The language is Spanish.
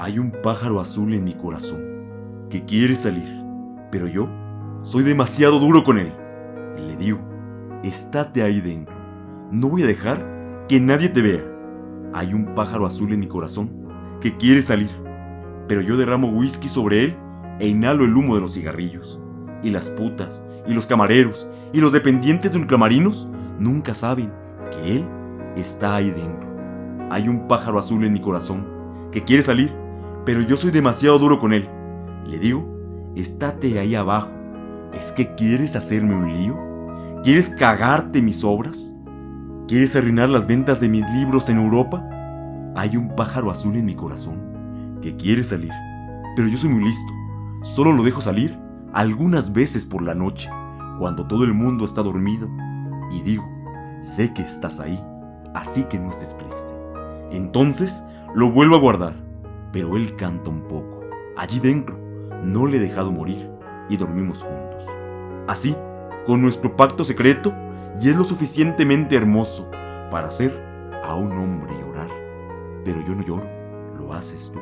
Hay un pájaro azul en mi corazón que quiere salir, pero yo soy demasiado duro con él. Le digo, estate ahí dentro. No voy a dejar que nadie te vea. Hay un pájaro azul en mi corazón que quiere salir, pero yo derramo whisky sobre él e inhalo el humo de los cigarrillos. Y las putas, y los camareros, y los dependientes de ultramarinos nunca saben que él está ahí dentro. Hay un pájaro azul en mi corazón que quiere salir, pero yo soy demasiado duro con él. Le digo, estate ahí abajo. ¿Es que quieres hacerme un lío? ¿Quieres cagarte mis obras? ¿Quieres arruinar las ventas de mis libros en Europa? Hay un pájaro azul en mi corazón que quiere salir, pero yo soy muy listo. Solo lo dejo salir algunas veces por la noche, cuando todo el mundo está dormido, y digo, sé que estás ahí, así que no estés triste. Entonces lo vuelvo a guardar, pero él canta un poco. Allí dentro, no le he dejado morir y dormimos juntos. Así, con nuestro pacto secreto, y es lo suficientemente hermoso para hacer a un hombre llorar. Pero yo no lloro, lo haces tú.